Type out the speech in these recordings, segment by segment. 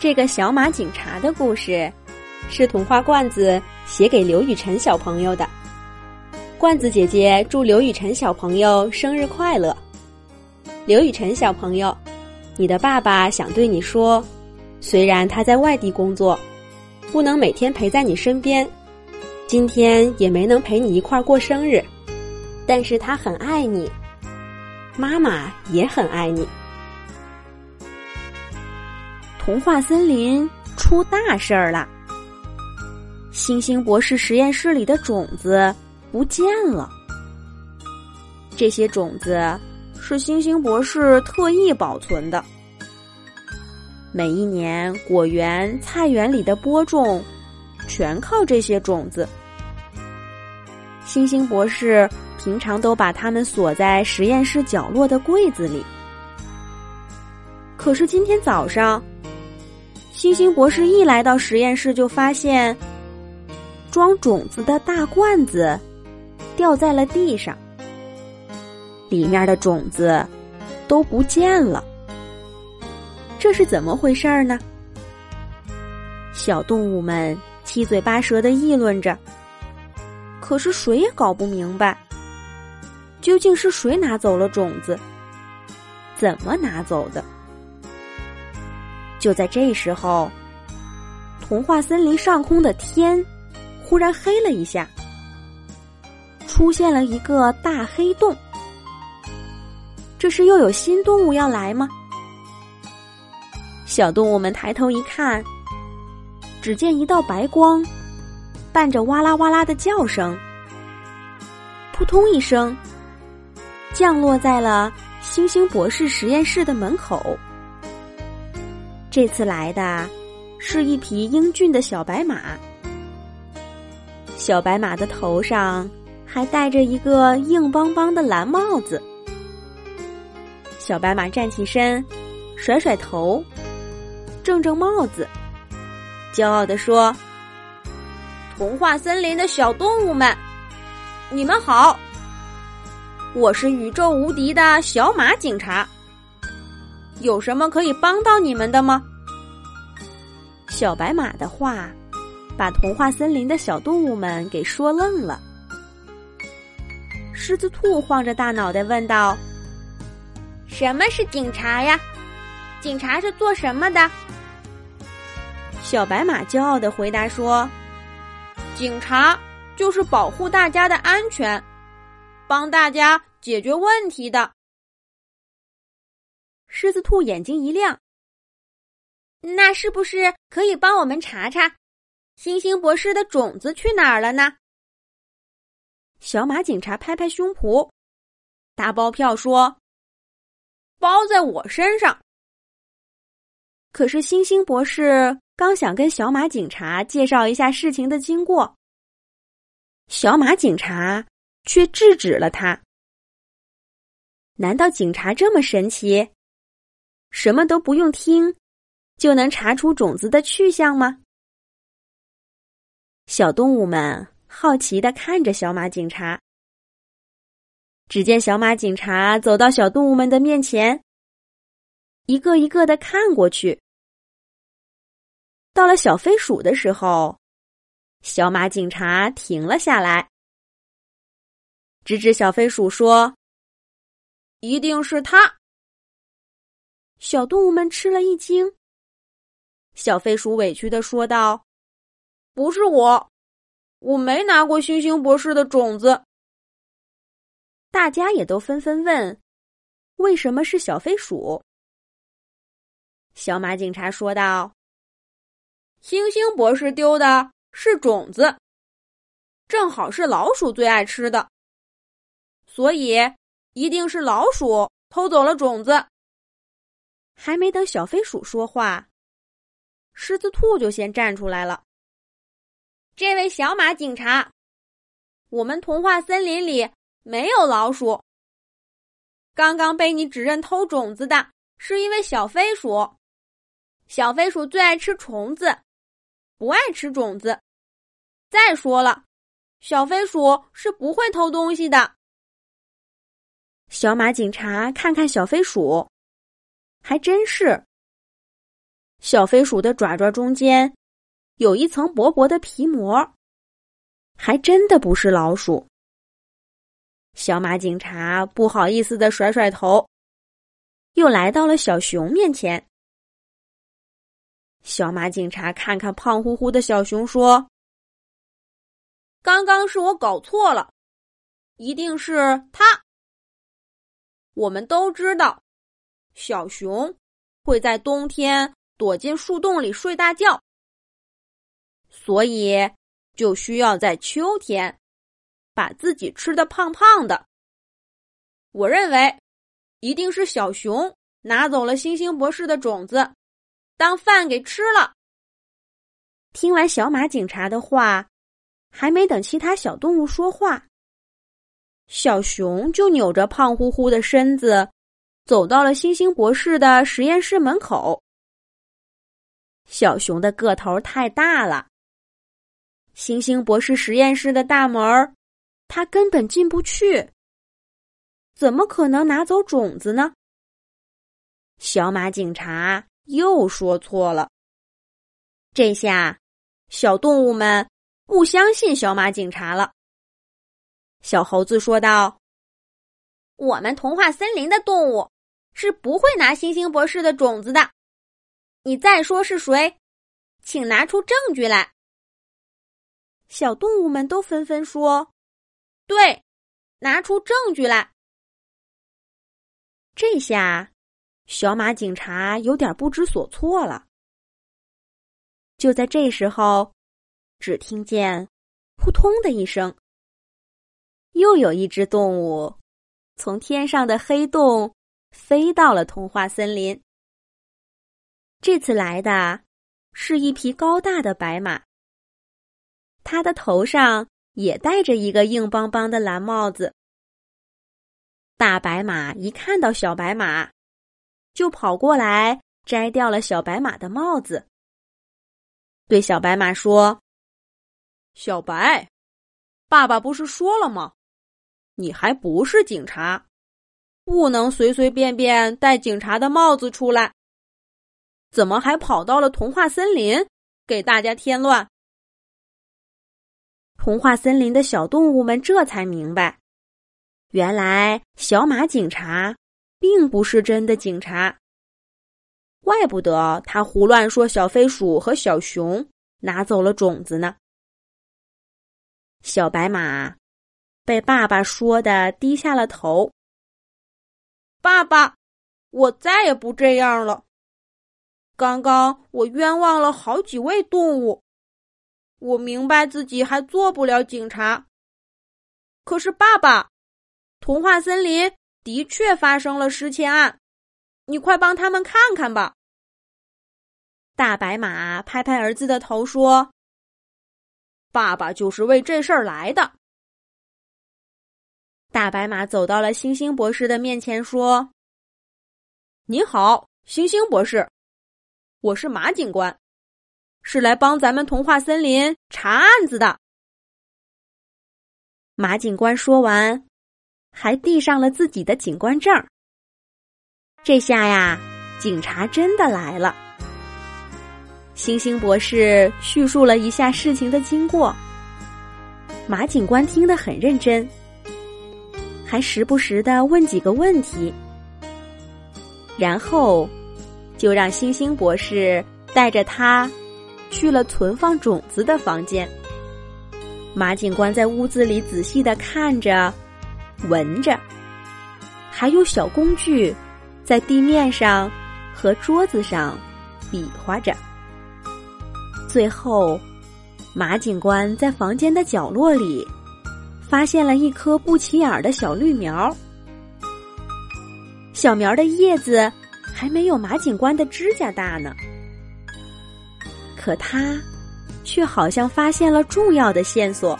这个小马警察的故事，是童话罐子写给刘雨辰小朋友的。罐子姐姐祝刘雨辰小朋友生日快乐。刘雨辰小朋友，你的爸爸想对你说，虽然他在外地工作，不能每天陪在你身边，今天也没能陪你一块儿过生日，但是他很爱你，妈妈也很爱你。童话森林出大事儿了！星星博士实验室里的种子不见了。这些种子是星星博士特意保存的。每一年，果园、菜园里的播种全靠这些种子。星星博士平常都把它们锁在实验室角落的柜子里。可是今天早上。星星博士一来到实验室，就发现装种子的大罐子掉在了地上，里面的种子都不见了。这是怎么回事儿呢？小动物们七嘴八舌的议论着，可是谁也搞不明白，究竟是谁拿走了种子，怎么拿走的。就在这时候，童话森林上空的天忽然黑了一下，出现了一个大黑洞。这是又有新动物要来吗？小动物们抬头一看，只见一道白光，伴着哇啦哇啦的叫声，扑通一声，降落在了星星博士实验室的门口。这次来的是一匹英俊的小白马，小白马的头上还戴着一个硬邦邦的蓝帽子。小白马站起身，甩甩头，正正帽子，骄傲地说：“童话森林的小动物们，你们好！我是宇宙无敌的小马警察。”有什么可以帮到你们的吗？小白马的话，把童话森林的小动物们给说愣了。狮子兔晃着大脑袋问道：“什么是警察呀？警察是做什么的？”小白马骄傲的回答说：“警察就是保护大家的安全，帮大家解决问题的。”狮子兔眼睛一亮，那是不是可以帮我们查查，星星博士的种子去哪儿了呢？小马警察拍拍胸脯，打包票说：“包在我身上。”可是星星博士刚想跟小马警察介绍一下事情的经过，小马警察却制止了他。难道警察这么神奇？什么都不用听，就能查出种子的去向吗？小动物们好奇的看着小马警察。只见小马警察走到小动物们的面前，一个一个的看过去。到了小飞鼠的时候，小马警察停了下来，指指小飞鼠说：“一定是他。”小动物们吃了一惊。小飞鼠委屈的说道：“不是我，我没拿过星星博士的种子。”大家也都纷纷问：“为什么是小飞鼠？”小马警察说道：“星星博士丢的是种子，正好是老鼠最爱吃的，所以一定是老鼠偷走了种子。”还没等小飞鼠说话，狮子兔就先站出来了。这位小马警察，我们童话森林里没有老鼠。刚刚被你指认偷种子的是一位小飞鼠。小飞鼠最爱吃虫子，不爱吃种子。再说了，小飞鼠是不会偷东西的。小马警察看看小飞鼠。还真是。小飞鼠的爪爪中间有一层薄薄的皮膜，还真的不是老鼠。小马警察不好意思的甩甩头，又来到了小熊面前。小马警察看看胖乎乎的小熊，说：“刚刚是我搞错了，一定是他。我们都知道，小熊会在冬天。”躲进树洞里睡大觉，所以就需要在秋天把自己吃的胖胖的。我认为一定是小熊拿走了星星博士的种子，当饭给吃了。听完小马警察的话，还没等其他小动物说话，小熊就扭着胖乎乎的身子，走到了星星博士的实验室门口。小熊的个头太大了，星星博士实验室的大门，他根本进不去。怎么可能拿走种子呢？小马警察又说错了。这下，小动物们不相信小马警察了。小猴子说道：“我们童话森林的动物是不会拿星星博士的种子的。”你再说是谁？请拿出证据来。小动物们都纷纷说：“对，拿出证据来。”这下，小马警察有点不知所措了。就在这时候，只听见“扑通”的一声，又有一只动物从天上的黑洞飞到了童话森林。这次来的是一匹高大的白马，它的头上也戴着一个硬邦邦的蓝帽子。大白马一看到小白马，就跑过来摘掉了小白马的帽子，对小白马说：“小白，爸爸不是说了吗？你还不是警察，不能随随便便戴警察的帽子出来。”怎么还跑到了童话森林，给大家添乱？童话森林的小动物们这才明白，原来小马警察并不是真的警察，怪不得他胡乱说小飞鼠和小熊拿走了种子呢。小白马被爸爸说的低下了头。爸爸，我再也不这样了。刚刚我冤枉了好几位动物，我明白自己还做不了警察。可是爸爸，童话森林的确发生了失窃案，你快帮他们看看吧。大白马拍拍儿子的头说：“爸爸就是为这事儿来的。”大白马走到了星星博士的面前说：“你好，星星博士。”我是马警官，是来帮咱们童话森林查案子的。马警官说完，还递上了自己的警官证。这下呀，警察真的来了。星星博士叙述了一下事情的经过，马警官听得很认真，还时不时的问几个问题，然后。就让星星博士带着他去了存放种子的房间。马警官在屋子里仔细的看着、闻着，还有小工具在地面上和桌子上比划着。最后，马警官在房间的角落里发现了一颗不起眼的小绿苗，小苗的叶子。还没有马警官的指甲大呢，可他却好像发现了重要的线索。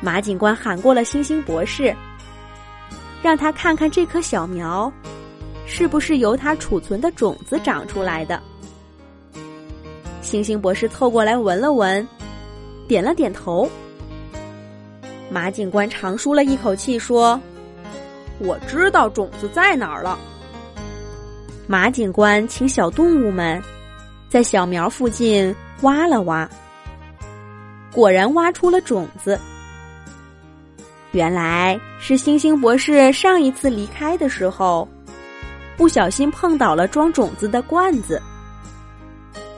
马警官喊过了星星博士，让他看看这棵小苗是不是由他储存的种子长出来的。星星博士凑过来闻了闻，点了点头。马警官长舒了一口气，说：“我知道种子在哪儿了。”马警官请小动物们在小苗附近挖了挖，果然挖出了种子。原来是星星博士上一次离开的时候，不小心碰倒了装种子的罐子。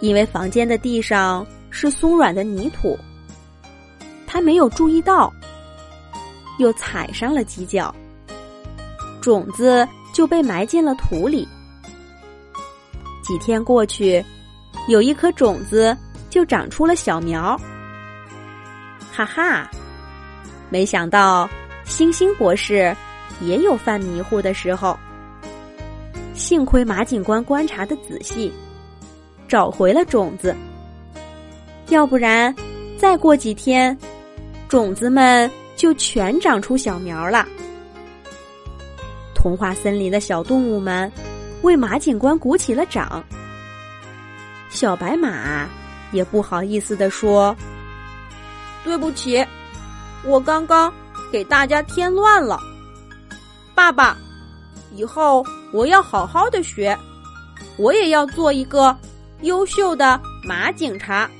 因为房间的地上是松软的泥土，他没有注意到，又踩上了几脚，种子就被埋进了土里。几天过去，有一颗种子就长出了小苗。哈哈！没想到，星星博士也有犯迷糊的时候。幸亏马警官观察的仔细，找回了种子。要不然，再过几天，种子们就全长出小苗了。童话森林的小动物们为马警官鼓起了掌。小白马也不好意思的说：“对不起。”我刚刚给大家添乱了，爸爸，以后我要好好的学，我也要做一个优秀的马警察。